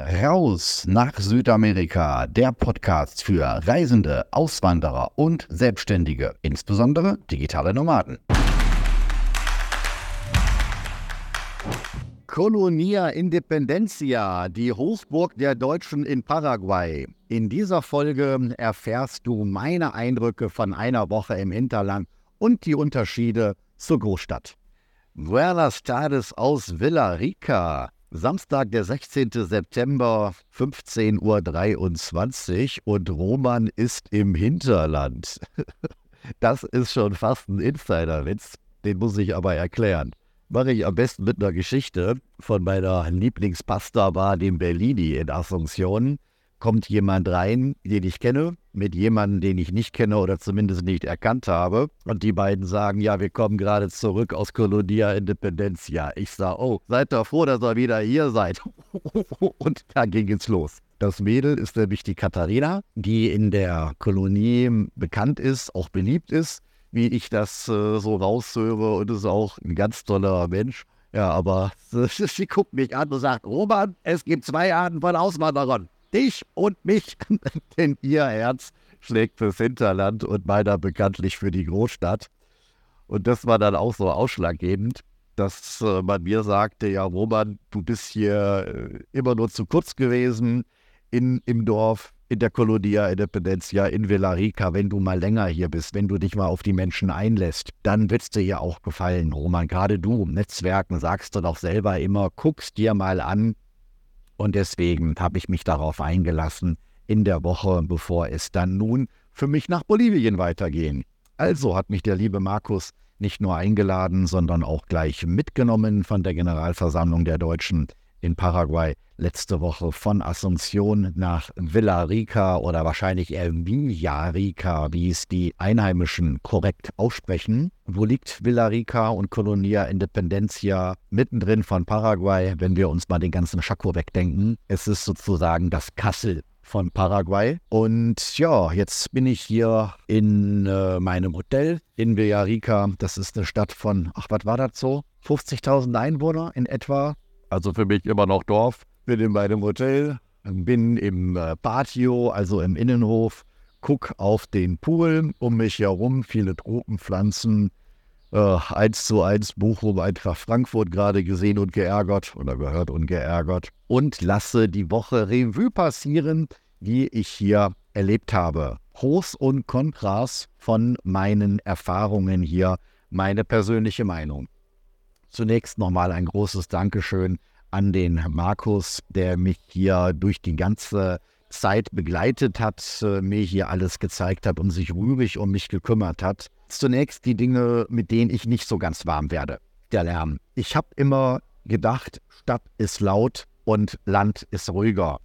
Raus nach Südamerika, der Podcast für Reisende, Auswanderer und Selbstständige, insbesondere digitale Nomaden. Colonia Independencia, die Hochburg der Deutschen in Paraguay. In dieser Folge erfährst du meine Eindrücke von einer Woche im Hinterland und die Unterschiede zur Großstadt. Buenas tardes aus Villa Rica. Samstag, der 16. September, 15.23 Uhr und Roman ist im Hinterland. Das ist schon fast ein Insiderwitz, den muss ich aber erklären. Mache ich am besten mit einer Geschichte von meiner Lieblingspasta war dem Bellini in Asunción kommt jemand rein, den ich kenne, mit jemandem, den ich nicht kenne oder zumindest nicht erkannt habe. Und die beiden sagen, ja, wir kommen gerade zurück aus Colonia Independencia. Ich sage, oh, seid doch froh, dass ihr wieder hier seid. Und da ging es los. Das Mädel ist nämlich die Katharina, die in der Kolonie bekannt ist, auch beliebt ist, wie ich das äh, so raushöre und ist auch ein ganz toller Mensch. Ja, aber sie guckt mich an und sagt, Roman, es gibt zwei Arten von Auswanderern dich und mich, denn ihr Herz schlägt fürs Hinterland und meiner bekanntlich für die Großstadt. Und das war dann auch so ausschlaggebend, dass äh, man mir sagte, ja Roman, du bist hier äh, immer nur zu kurz gewesen in, im Dorf, in der Colonia Independencia, in Villarica. Wenn du mal länger hier bist, wenn du dich mal auf die Menschen einlässt, dann wird es dir hier auch gefallen, Roman. Gerade du, Netzwerken, sagst du doch selber immer, guckst dir mal an, und deswegen habe ich mich darauf eingelassen, in der Woche, bevor es dann nun für mich nach Bolivien weitergehen. Also hat mich der liebe Markus nicht nur eingeladen, sondern auch gleich mitgenommen von der Generalversammlung der Deutschen in Paraguay letzte Woche von Asunción nach Villarica oder wahrscheinlich eher Villarica, wie es die Einheimischen korrekt aussprechen. Wo liegt Villarica und Colonia Independencia mittendrin von Paraguay, wenn wir uns mal den ganzen Chaco wegdenken? Es ist sozusagen das Kassel von Paraguay. Und ja, jetzt bin ich hier in äh, meinem Hotel in Villarica. Das ist eine Stadt von, ach, was war das so? 50.000 Einwohner in etwa also für mich immer noch Dorf. Bin in meinem Hotel, bin im äh, Patio, also im Innenhof, guck auf den Pool um mich herum, viele Tropenpflanzen. Äh, 1 zu 1 Bochum, Eintracht Frankfurt gerade gesehen und geärgert oder gehört und geärgert. Und lasse die Woche Revue passieren, die ich hier erlebt habe. Pros und Kontras von meinen Erfahrungen hier, meine persönliche Meinung. Zunächst nochmal ein großes Dankeschön an den Markus, der mich hier durch die ganze Zeit begleitet hat, äh, mir hier alles gezeigt hat und sich rührig um mich gekümmert hat. Zunächst die Dinge, mit denen ich nicht so ganz warm werde. Der Lärm. Ich habe immer gedacht, Stadt ist laut und Land ist ruhiger.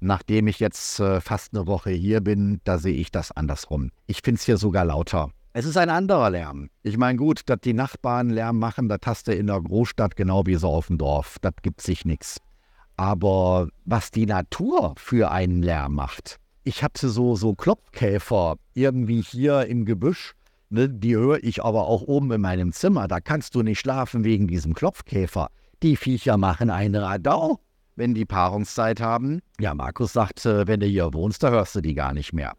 Nachdem ich jetzt äh, fast eine Woche hier bin, da sehe ich das andersrum. Ich finde es hier sogar lauter. Es ist ein anderer Lärm. Ich meine, gut, dass die Nachbarn Lärm machen, das hast du in der Großstadt genau wie so auf dem Dorf. Das gibt sich nichts. Aber was die Natur für einen Lärm macht. Ich hatte so, so Klopfkäfer irgendwie hier im Gebüsch. Ne, die höre ich aber auch oben in meinem Zimmer. Da kannst du nicht schlafen wegen diesem Klopfkäfer. Die Viecher machen einen Radau, wenn die Paarungszeit haben. Ja, Markus sagt, wenn du hier wohnst, da hörst du die gar nicht mehr.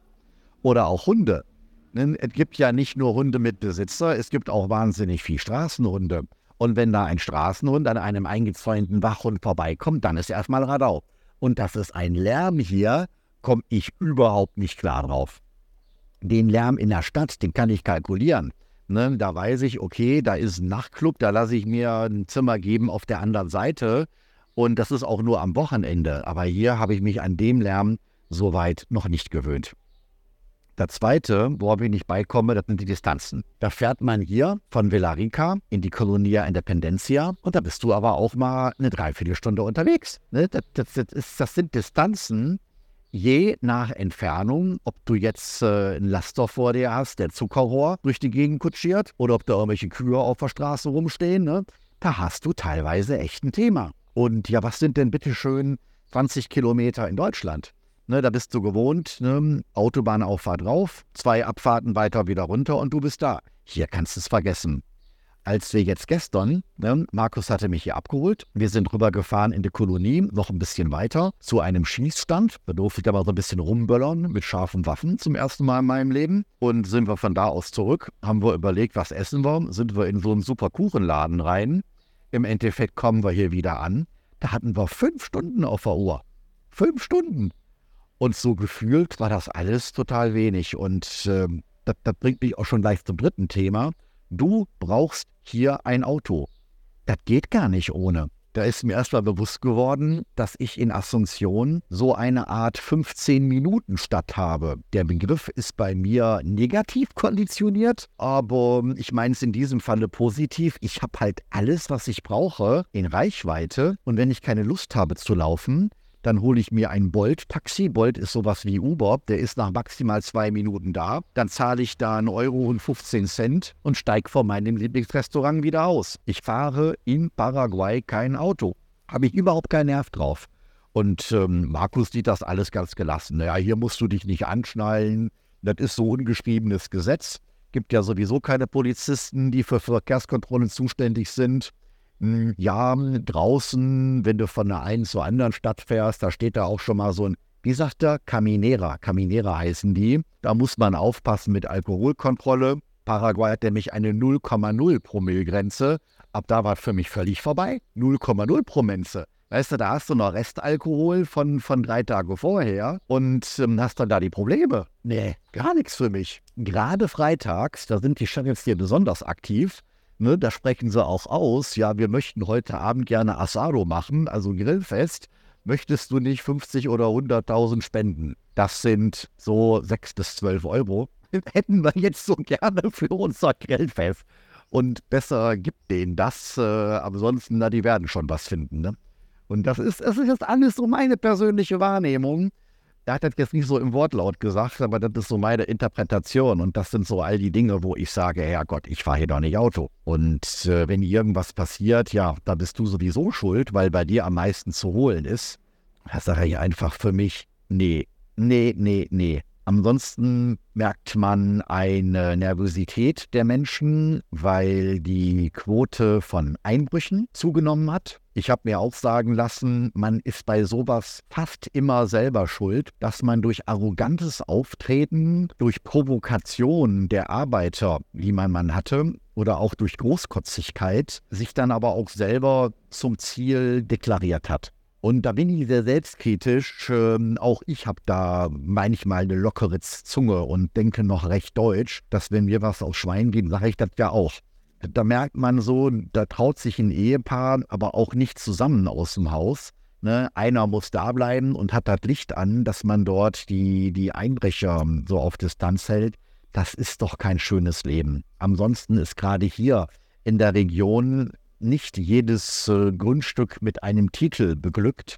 Oder auch Hunde. Es gibt ja nicht nur Hunde mit Besitzer, es gibt auch wahnsinnig viel Straßenhunde. Und wenn da ein Straßenhund an einem eingezäunten Wachhund vorbeikommt, dann ist erstmal Radau. Und das ist ein Lärm hier, komme ich überhaupt nicht klar drauf. Den Lärm in der Stadt, den kann ich kalkulieren. Ne, da weiß ich, okay, da ist ein Nachtclub, da lasse ich mir ein Zimmer geben auf der anderen Seite. Und das ist auch nur am Wochenende. Aber hier habe ich mich an dem Lärm soweit noch nicht gewöhnt. Der zweite, worauf ich nicht beikomme, das sind die Distanzen. Da fährt man hier von Villarica in die Colonia Independencia und da bist du aber auch mal eine Dreiviertelstunde unterwegs. Ne? Das, das, das, ist, das, sind Distanzen, je nach Entfernung, ob du jetzt äh, einen Laster vor dir hast, der Zuckerrohr durch die Gegend kutschiert oder ob da irgendwelche Kühe auf der Straße rumstehen, ne? da hast du teilweise echt ein Thema. Und ja, was sind denn bitte schön 20 Kilometer in Deutschland? Ne, da bist du gewohnt, ne? Autobahnauffahrt rauf, zwei Abfahrten weiter wieder runter und du bist da. Hier kannst du es vergessen. als wir jetzt gestern, ne, Markus hatte mich hier abgeholt, wir sind rübergefahren in die Kolonie, noch ein bisschen weiter, zu einem Schießstand. Da durfte ich mal so ein bisschen rumböllern mit scharfen Waffen zum ersten Mal in meinem Leben. Und sind wir von da aus zurück, haben wir überlegt, was essen wir, sind wir in so einen super Kuchenladen rein. Im Endeffekt kommen wir hier wieder an. Da hatten wir fünf Stunden auf der Uhr. Fünf Stunden. Und so gefühlt war das alles total wenig. Und äh, das, das bringt mich auch schon gleich zum dritten Thema. Du brauchst hier ein Auto. Das geht gar nicht ohne. Da ist mir erstmal bewusst geworden, dass ich in Asunción so eine Art 15-Minuten-Stadt habe. Der Begriff ist bei mir negativ konditioniert, aber ich meine es in diesem Falle positiv. Ich habe halt alles, was ich brauche, in Reichweite. Und wenn ich keine Lust habe zu laufen, dann hole ich mir ein Bolt-Taxi. Bolt ist sowas wie Uber, der ist nach maximal zwei Minuten da. Dann zahle ich da einen Euro und 15 Cent und steige vor meinem Lieblingsrestaurant wieder aus. Ich fahre in Paraguay kein Auto. Habe ich überhaupt keinen Nerv drauf. Und ähm, Markus sieht das alles ganz gelassen. Naja, hier musst du dich nicht anschnallen. Das ist so ungeschriebenes Gesetz. Gibt ja sowieso keine Polizisten, die für Verkehrskontrollen zuständig sind. Ja, draußen, wenn du von einer einen zur anderen Stadt fährst, da steht da auch schon mal so ein, wie sagt er, Caminera. Caminera heißen die. Da muss man aufpassen mit Alkoholkontrolle. Paraguay hat nämlich eine 0,0 Promille-Grenze. Ab da war es für mich völlig vorbei. 0,0 Promille. Weißt du, da hast du noch Restalkohol von, von drei Tagen vorher und ähm, hast dann da die Probleme. Nee, gar nichts für mich. Gerade freitags, da sind die Sheriffs hier besonders aktiv. Ne, da sprechen sie auch aus, ja, wir möchten heute Abend gerne Asado machen, also Grillfest. Möchtest du nicht 50 oder 100.000 spenden? Das sind so 6 bis 12 Euro. Hätten wir jetzt so gerne für unser Grillfest. Und besser gibt denen das. Äh, ansonsten, na, die werden schon was finden. Ne? Und das ist, das ist jetzt alles so meine persönliche Wahrnehmung. Er hat das jetzt nicht so im Wortlaut gesagt, aber das ist so meine Interpretation. Und das sind so all die Dinge, wo ich sage, Herrgott, ich fahre hier doch nicht Auto. Und äh, wenn irgendwas passiert, ja, da bist du sowieso schuld, weil bei dir am meisten zu holen ist. Da sage ich einfach für mich, nee, nee, nee, nee. Ansonsten merkt man eine Nervosität der Menschen, weil die Quote von Einbrüchen zugenommen hat. Ich habe mir auch sagen lassen, man ist bei sowas fast immer selber schuld, dass man durch arrogantes Auftreten, durch Provokation der Arbeiter, wie man man hatte, oder auch durch Großkotzigkeit, sich dann aber auch selber zum Ziel deklariert hat. Und da bin ich sehr selbstkritisch. Ähm, auch ich habe da manchmal eine lockere Zunge und denke noch recht deutsch, dass wenn mir was aufs Schwein geht, sage ich das ja auch. Da merkt man so, da traut sich ein Ehepaar aber auch nicht zusammen aus dem Haus. Ne? Einer muss da bleiben und hat das Licht an, dass man dort die, die Einbrecher so auf Distanz hält. Das ist doch kein schönes Leben. Ansonsten ist gerade hier in der Region nicht jedes äh, Grundstück mit einem Titel beglückt.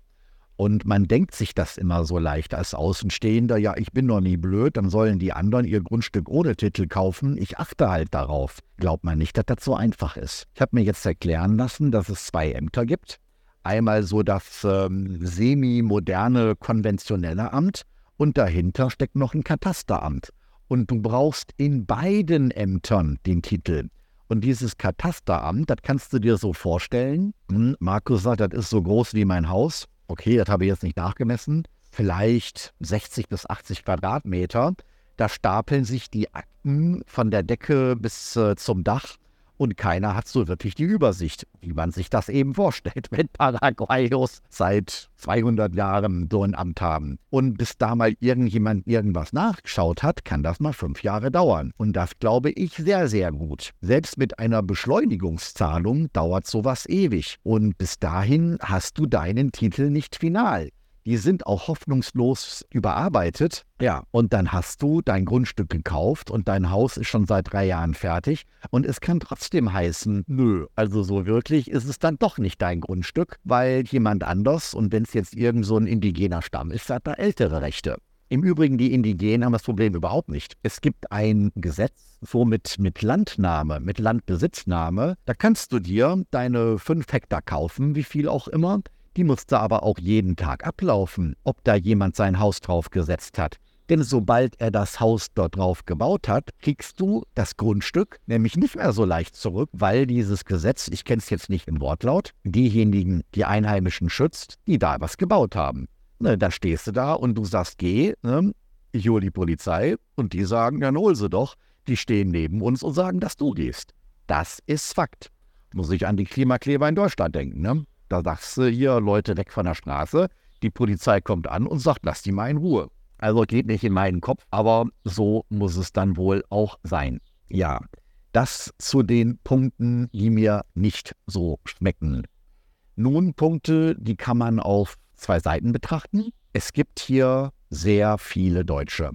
Und man denkt sich das immer so leicht als Außenstehender, ja, ich bin noch nie blöd, dann sollen die anderen ihr Grundstück ohne Titel kaufen. Ich achte halt darauf. Glaubt man nicht, dass das so einfach ist. Ich habe mir jetzt erklären lassen, dass es zwei Ämter gibt. Einmal so das ähm, semi-moderne, konventionelle Amt und dahinter steckt noch ein Katasteramt. Und du brauchst in beiden Ämtern den Titel. Und dieses Katasteramt, das kannst du dir so vorstellen. Hm, Markus sagt, das ist so groß wie mein Haus. Okay, das habe ich jetzt nicht nachgemessen. Vielleicht 60 bis 80 Quadratmeter. Da stapeln sich die Akten von der Decke bis äh, zum Dach und keiner hat so wirklich die Übersicht, wie man sich das eben vorstellt, wenn Paraguayos seit 200 Jahren so ein Amt haben. Und bis da mal irgendjemand irgendwas nachgeschaut hat, kann das mal fünf Jahre dauern. Und das glaube ich sehr, sehr gut. Selbst mit einer Beschleunigungszahlung dauert sowas ewig. Und bis dahin hast du deinen Titel nicht final die sind auch hoffnungslos überarbeitet. Ja, und dann hast du dein Grundstück gekauft und dein Haus ist schon seit drei Jahren fertig. Und es kann trotzdem heißen, nö, also so wirklich ist es dann doch nicht dein Grundstück, weil jemand anders, und wenn es jetzt irgend so ein indigener Stamm ist, hat da ältere Rechte. Im Übrigen, die Indigenen haben das Problem überhaupt nicht. Es gibt ein Gesetz, so mit, mit Landnahme, mit Landbesitznahme. Da kannst du dir deine fünf Hektar kaufen, wie viel auch immer. Die musste aber auch jeden Tag ablaufen, ob da jemand sein Haus drauf gesetzt hat. Denn sobald er das Haus dort drauf gebaut hat, kriegst du das Grundstück nämlich nicht mehr so leicht zurück, weil dieses Gesetz, ich kenne es jetzt nicht im Wortlaut, diejenigen, die Einheimischen schützt, die da was gebaut haben. Ne, da stehst du da und du sagst, geh, ne, ich hole die Polizei und die sagen, dann hol sie doch. Die stehen neben uns und sagen, dass du gehst. Das ist Fakt. Muss ich an die Klimakleber in Deutschland denken. Ne? Da sagst du hier, Leute weg von der Straße. Die Polizei kommt an und sagt, lass die mal in Ruhe. Also geht nicht in meinen Kopf, aber so muss es dann wohl auch sein. Ja, das zu den Punkten, die mir nicht so schmecken. Nun Punkte, die kann man auf zwei Seiten betrachten. Es gibt hier sehr viele Deutsche.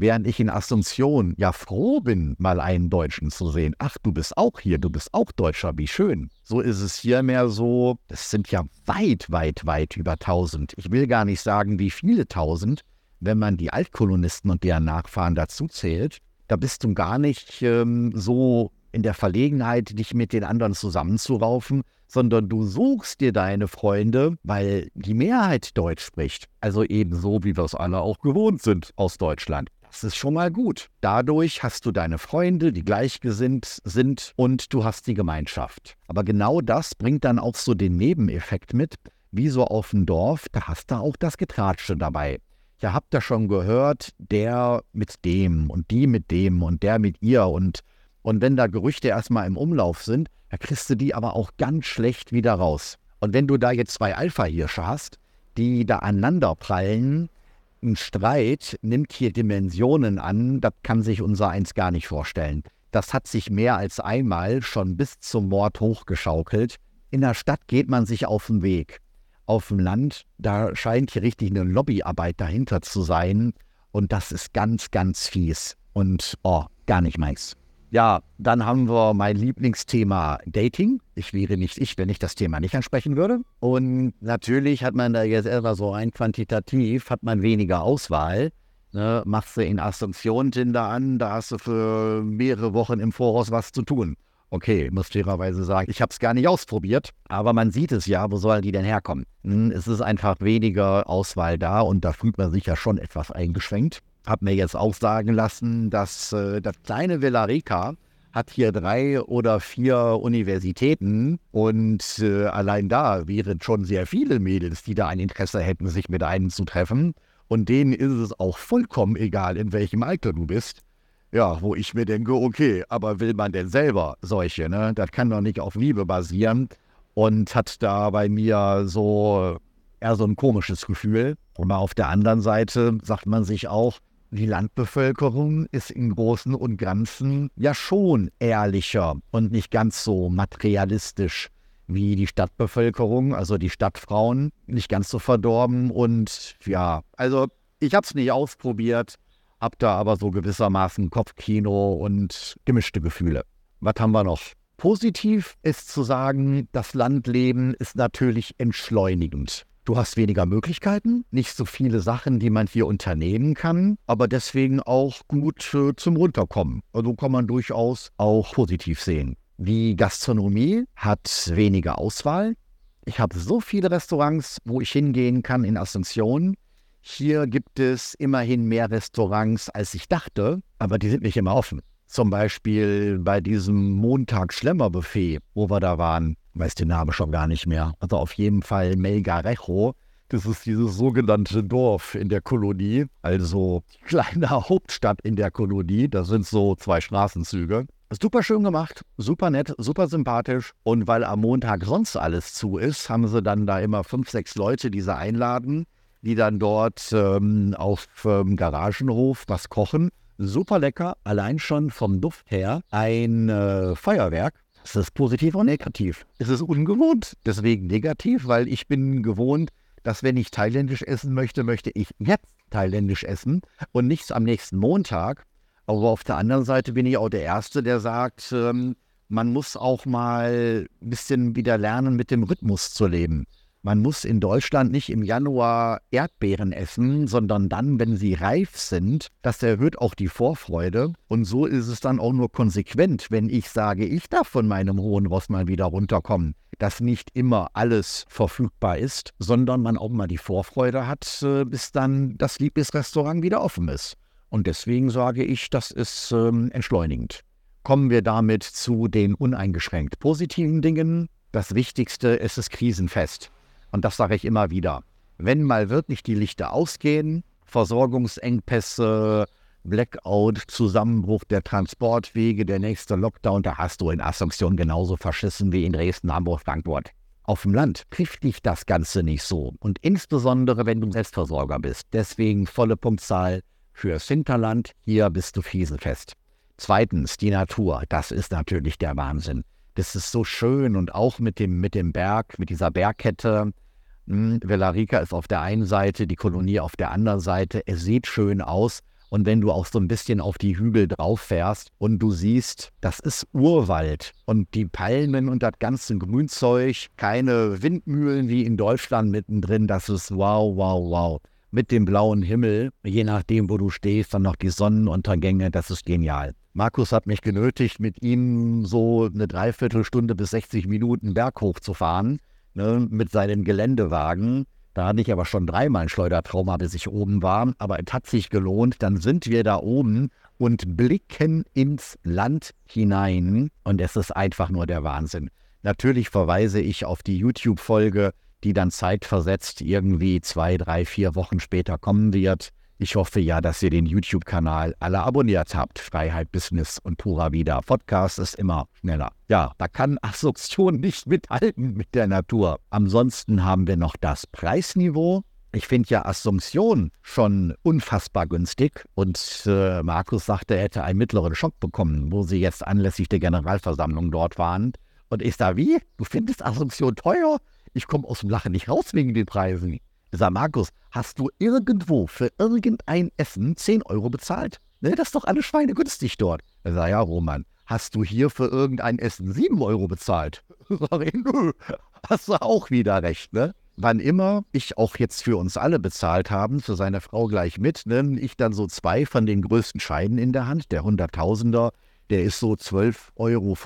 Während ich in Asunción ja froh bin, mal einen Deutschen zu sehen. Ach, du bist auch hier, du bist auch Deutscher, wie schön. So ist es hier mehr so, es sind ja weit, weit, weit über tausend. Ich will gar nicht sagen, wie viele tausend, wenn man die Altkolonisten und deren Nachfahren dazu zählt. Da bist du gar nicht ähm, so in der Verlegenheit, dich mit den anderen zusammenzuraufen, sondern du suchst dir deine Freunde, weil die Mehrheit Deutsch spricht. Also ebenso, wie wir es alle auch gewohnt sind aus Deutschland. Das ist schon mal gut. Dadurch hast du deine Freunde, die gleichgesinnt sind und du hast die Gemeinschaft. Aber genau das bringt dann auch so den Nebeneffekt mit, wie so auf dem Dorf, da hast du auch das Getratsche dabei. Ja, habt ihr schon gehört, der mit dem und die mit dem und der mit ihr und und wenn da Gerüchte erstmal im Umlauf sind, da kriegst du die aber auch ganz schlecht wieder raus. Und wenn du da jetzt zwei Alpha-Hirsche hast, die da aneinander prallen, ein Streit nimmt hier Dimensionen an, das kann sich unser eins gar nicht vorstellen. Das hat sich mehr als einmal schon bis zum Mord hochgeschaukelt. In der Stadt geht man sich auf den Weg. Auf dem Land, da scheint hier richtig eine Lobbyarbeit dahinter zu sein. Und das ist ganz, ganz fies. Und, oh, gar nicht meins. Ja, dann haben wir mein Lieblingsthema Dating. Ich wäre nicht ich, wenn ich das Thema nicht ansprechen würde. Und natürlich hat man da jetzt etwa so ein quantitativ, hat man weniger Auswahl. Ne, machst du in Asunción Tinder an, da hast du für mehrere Wochen im Voraus was zu tun. Okay, muss fairerweise sagen, ich habe es gar nicht ausprobiert, aber man sieht es ja, wo sollen die denn herkommen? Hm, es ist einfach weniger Auswahl da und da fühlt man sich ja schon etwas eingeschränkt habe mir jetzt auch sagen lassen, dass äh, das kleine Villarica hat hier drei oder vier Universitäten und äh, allein da wären schon sehr viele Mädels, die da ein Interesse hätten, sich mit einem zu treffen. Und denen ist es auch vollkommen egal, in welchem Alter du bist. Ja, wo ich mir denke, okay, aber will man denn selber solche, ne? Das kann doch nicht auf Liebe basieren. Und hat da bei mir so eher so ein komisches Gefühl. Und auf der anderen Seite sagt man sich auch, die Landbevölkerung ist im Großen und Ganzen ja schon ehrlicher und nicht ganz so materialistisch wie die Stadtbevölkerung, also die Stadtfrauen, nicht ganz so verdorben. Und ja, also ich habe es nicht ausprobiert, habe da aber so gewissermaßen Kopfkino und gemischte Gefühle. Was haben wir noch? Positiv ist zu sagen, das Landleben ist natürlich entschleunigend. Du hast weniger Möglichkeiten, nicht so viele Sachen, die man hier unternehmen kann, aber deswegen auch gut äh, zum Runterkommen. Also kann man durchaus auch positiv sehen. Die Gastronomie hat weniger Auswahl. Ich habe so viele Restaurants, wo ich hingehen kann in Asunción. Hier gibt es immerhin mehr Restaurants, als ich dachte, aber die sind nicht immer offen. Zum Beispiel bei diesem Montag-Schlemmer-Buffet, wo wir da waren weiß den Namen schon gar nicht mehr. Also auf jeden Fall Melgarejo. Das ist dieses sogenannte Dorf in der Kolonie, also kleine Hauptstadt in der Kolonie. Das sind so zwei Straßenzüge. Super schön gemacht, super nett, super sympathisch. Und weil am Montag sonst alles zu ist, haben sie dann da immer fünf, sechs Leute, die sie einladen, die dann dort ähm, auf ähm, Garagenhof was kochen. Super lecker, allein schon vom Duft her. Ein äh, Feuerwerk ist das positiv oder negativ? Es ist ungewohnt. Deswegen negativ, weil ich bin gewohnt, dass wenn ich thailändisch essen möchte, möchte ich jetzt thailändisch essen und nichts am nächsten Montag. Aber auf der anderen Seite bin ich auch der Erste, der sagt, ähm, man muss auch mal ein bisschen wieder lernen, mit dem Rhythmus zu leben. Man muss in Deutschland nicht im Januar Erdbeeren essen, sondern dann, wenn sie reif sind. Das erhöht auch die Vorfreude. Und so ist es dann auch nur konsequent, wenn ich sage, ich darf von meinem hohen Ross mal wieder runterkommen. Dass nicht immer alles verfügbar ist, sondern man auch mal die Vorfreude hat, äh, bis dann das Lieblingsrestaurant wieder offen ist. Und deswegen sage ich, das ist ähm, entschleunigend. Kommen wir damit zu den uneingeschränkt positiven Dingen. Das Wichtigste ist es krisenfest. Und das sage ich immer wieder. Wenn mal wirklich die Lichter ausgehen, Versorgungsengpässe, Blackout, Zusammenbruch der Transportwege, der nächste Lockdown, da hast du in Asunción genauso verschissen wie in Dresden, Hamburg, Frankfurt. Auf dem Land trifft dich das Ganze nicht so. Und insbesondere, wenn du Selbstversorger bist. Deswegen volle Punktzahl fürs Hinterland. Hier bist du fiesenfest. Zweitens, die Natur. Das ist natürlich der Wahnsinn. Das ist so schön und auch mit dem, mit dem Berg, mit dieser Bergkette. Hm, Villarica ist auf der einen Seite, die Kolonie auf der anderen Seite. Es sieht schön aus. Und wenn du auch so ein bisschen auf die Hügel drauf fährst und du siehst, das ist Urwald und die Palmen und das ganze Grünzeug, keine Windmühlen wie in Deutschland mittendrin, das ist wow, wow, wow. Mit dem blauen Himmel, je nachdem, wo du stehst, dann noch die Sonnenuntergänge, das ist genial. Markus hat mich genötigt, mit ihm so eine Dreiviertelstunde bis 60 Minuten berghoch zu fahren, ne, mit seinen Geländewagen. Da hatte ich aber schon dreimal ein Schleudertrauma, bis ich oben war. Aber es hat sich gelohnt. Dann sind wir da oben und blicken ins Land hinein. Und es ist einfach nur der Wahnsinn. Natürlich verweise ich auf die YouTube-Folge, die dann zeitversetzt irgendwie zwei, drei, vier Wochen später kommen wird. Ich hoffe ja, dass ihr den YouTube-Kanal alle abonniert habt. Freiheit, Business und Pura Vida. Podcast ist immer schneller. Ja, da kann Assoziation nicht mithalten mit der Natur. Ansonsten haben wir noch das Preisniveau. Ich finde ja Assumption schon unfassbar günstig. Und äh, Markus sagte, er hätte einen mittleren Schock bekommen, wo sie jetzt anlässlich der Generalversammlung dort waren. Und ich sage, wie? Du findest Assumption teuer? Ich komme aus dem Lachen nicht raus wegen den Preisen. Sage, Markus, hast du irgendwo für irgendein Essen 10 Euro bezahlt? Ne, das ist doch alles schweinegünstig dort. Er sagt, ja, Roman, hast du hier für irgendein Essen 7 Euro bezahlt? Sag ich, nö, hast du auch wieder recht, ne? Wann immer ich auch jetzt für uns alle bezahlt haben, für seine Frau gleich mit, ne, ich dann so zwei von den größten Scheinen in der Hand, der Hunderttausender, der ist so 12,50 Euro,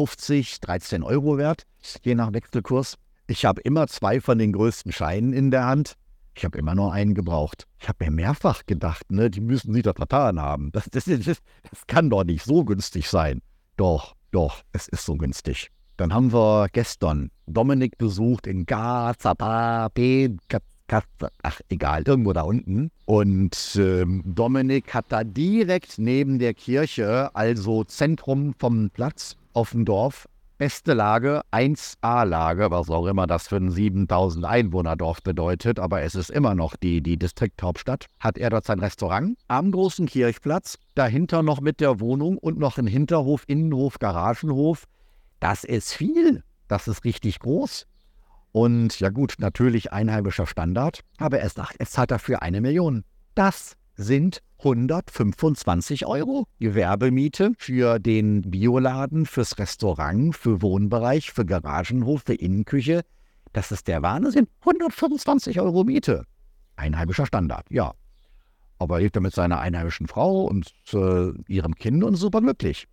13 Euro wert, je nach Wechselkurs. Ich habe immer zwei von den größten Scheinen in der Hand. Ich habe immer nur einen gebraucht. Ich habe mir mehrfach gedacht, ne, die müssen sich da vertan haben. Das, das, das, das kann doch nicht so günstig sein. Doch, doch, es ist so günstig. Dann haben wir gestern Dominik besucht in Gazapape, ach egal, irgendwo da unten. Und ähm, Dominik hat da direkt neben der Kirche, also Zentrum vom Platz auf dem Dorf, beste Lage, 1A-Lage, was auch immer das für ein 7000 Einwohner-Dorf bedeutet, aber es ist immer noch die, die Distrikthauptstadt, hat er dort sein Restaurant am großen Kirchplatz, dahinter noch mit der Wohnung und noch ein Hinterhof, Innenhof, Garagenhof. Das ist viel, das ist richtig groß. Und ja gut, natürlich einheimischer Standard, aber er sagt, er zahlt dafür eine Million. Das sind 125 Euro Gewerbemiete für den Bioladen, fürs Restaurant, für Wohnbereich, für Garagenhof, für Innenküche. Das ist der Wahnsinn. 125 Euro Miete. Einheimischer Standard, ja. Aber er lebt er mit seiner einheimischen Frau und äh, ihrem Kind und super glücklich.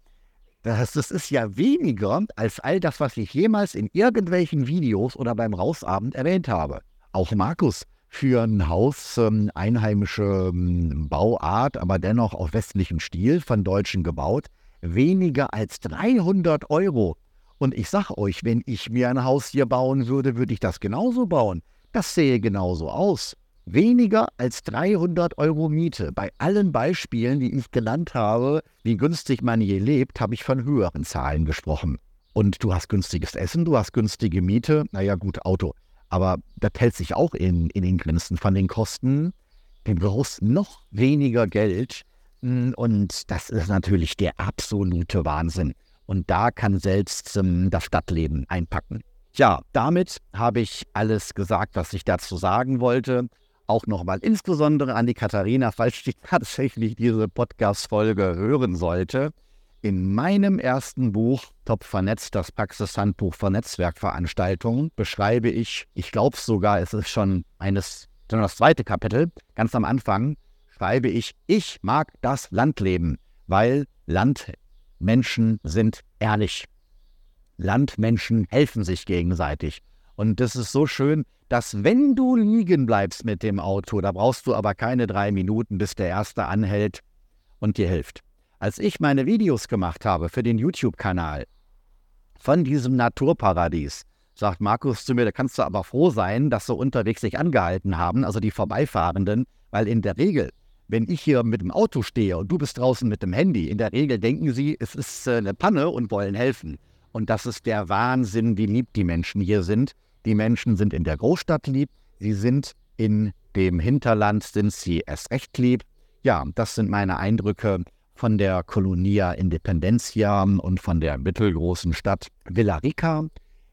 Das, das ist ja weniger als all das, was ich jemals in irgendwelchen Videos oder beim Rausabend erwähnt habe. Auch Markus für ein Haus, ähm, einheimische ähm, Bauart, aber dennoch auf westlichem Stil, von Deutschen gebaut, weniger als 300 Euro. Und ich sag euch, wenn ich mir ein Haus hier bauen würde, würde ich das genauso bauen. Das sähe genauso aus. Weniger als 300 Euro Miete. Bei allen Beispielen, die ich genannt habe, wie günstig man je lebt, habe ich von höheren Zahlen gesprochen. Und du hast günstiges Essen, du hast günstige Miete, naja gut, Auto. Aber das hält sich auch in, in den Grenzen von den Kosten. Du brauchst noch weniger Geld. Hm, und das ist natürlich der absolute Wahnsinn. Und da kann selbst ähm, das Stadtleben einpacken. Ja, damit habe ich alles gesagt, was ich dazu sagen wollte. Auch nochmal insbesondere an die Katharina, falls sie tatsächlich diese Podcast-Folge hören sollte. In meinem ersten Buch, Top Vernetzt, das Praxishandbuch für Netzwerkveranstaltungen, beschreibe ich, ich glaube sogar, es ist schon eines, schon das zweite Kapitel, ganz am Anfang, schreibe ich, ich mag das Landleben, weil Landmenschen sind ehrlich. Landmenschen helfen sich gegenseitig. Und das ist so schön, dass wenn du liegen bleibst mit dem Auto, da brauchst du aber keine drei Minuten, bis der Erste anhält und dir hilft. Als ich meine Videos gemacht habe für den YouTube-Kanal von diesem Naturparadies, sagt Markus zu mir, da kannst du aber froh sein, dass so unterwegs sich angehalten haben, also die Vorbeifahrenden, weil in der Regel, wenn ich hier mit dem Auto stehe und du bist draußen mit dem Handy, in der Regel denken sie, es ist äh, eine Panne und wollen helfen. Und das ist der Wahnsinn, wie lieb die Menschen hier sind. Die Menschen sind in der Großstadt lieb, sie sind in dem Hinterland, sind sie erst recht lieb. Ja, das sind meine Eindrücke von der Colonia Independencia und von der mittelgroßen Stadt Villarica.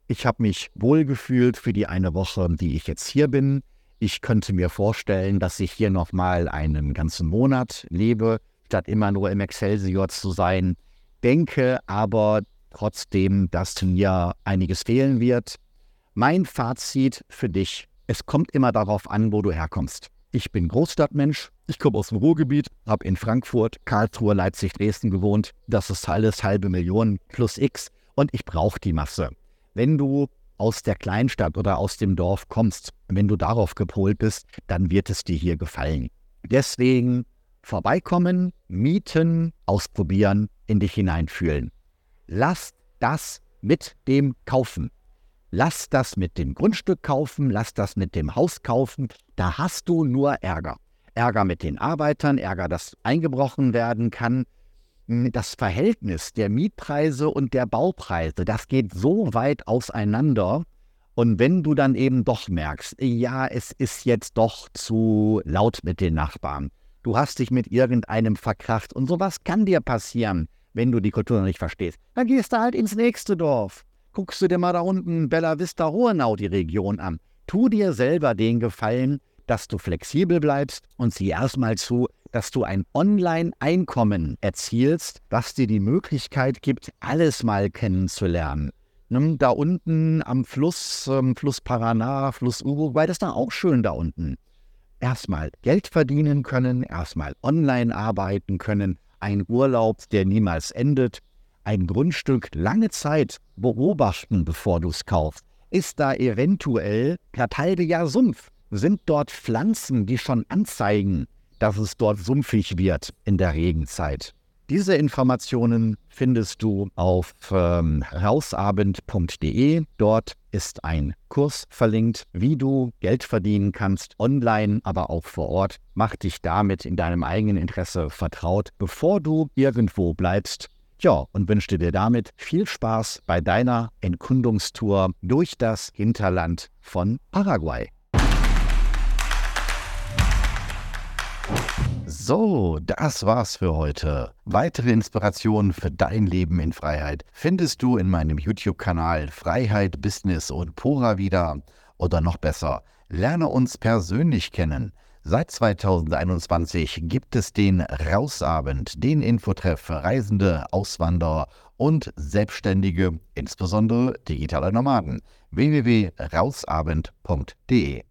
Ich habe mich wohlgefühlt für die eine Woche, die ich jetzt hier bin. Ich könnte mir vorstellen, dass ich hier nochmal einen ganzen Monat lebe, statt immer nur im Excelsior zu sein. Denke aber trotzdem, dass mir einiges fehlen wird. Mein Fazit für dich, es kommt immer darauf an, wo du herkommst. Ich bin Großstadtmensch, ich komme aus dem Ruhrgebiet, habe in Frankfurt, Karlsruhe, Leipzig, Dresden gewohnt. Das ist alles halbe Million plus X und ich brauche die Masse. Wenn du aus der Kleinstadt oder aus dem Dorf kommst, wenn du darauf gepolt bist, dann wird es dir hier gefallen. Deswegen vorbeikommen, mieten, ausprobieren, in dich hineinfühlen. Lass das mit dem Kaufen. Lass das mit dem Grundstück kaufen, lass das mit dem Haus kaufen. Da hast du nur Ärger. Ärger mit den Arbeitern, Ärger, dass eingebrochen werden kann. Das Verhältnis der Mietpreise und der Baupreise, das geht so weit auseinander. Und wenn du dann eben doch merkst, ja, es ist jetzt doch zu laut mit den Nachbarn, du hast dich mit irgendeinem verkracht und sowas kann dir passieren, wenn du die Kultur noch nicht verstehst, dann gehst du halt ins nächste Dorf guckst du dir mal da unten Bella Vista Hohenau die Region an. Tu dir selber den Gefallen, dass du flexibel bleibst und sieh erstmal zu, dass du ein Online-Einkommen erzielst, was dir die Möglichkeit gibt, alles mal kennenzulernen. Da unten am Fluss, ähm, Fluss Paraná, Fluss Uruguay, das ist da auch schön da unten. Erstmal Geld verdienen können, erstmal online arbeiten können, ein Urlaub, der niemals endet ein Grundstück lange Zeit beobachten, bevor du es kaufst. Ist da eventuell das halbe Jahr Sumpf? Sind dort Pflanzen, die schon anzeigen, dass es dort sumpfig wird in der Regenzeit? Diese Informationen findest du auf ähm, hausabend.de. Dort ist ein Kurs verlinkt, wie du Geld verdienen kannst, online, aber auch vor Ort. Mach dich damit in deinem eigenen Interesse vertraut, bevor du irgendwo bleibst ja, und wünsche dir damit viel Spaß bei deiner Entkundungstour durch das Hinterland von Paraguay. So, das war's für heute. Weitere Inspirationen für dein Leben in Freiheit findest du in meinem YouTube-Kanal Freiheit, Business und Pura wieder. Oder noch besser, lerne uns persönlich kennen. Seit 2021 gibt es den Rausabend, den Infotreff für Reisende, Auswanderer und Selbstständige, insbesondere digitale Nomaden. www.rausabend.de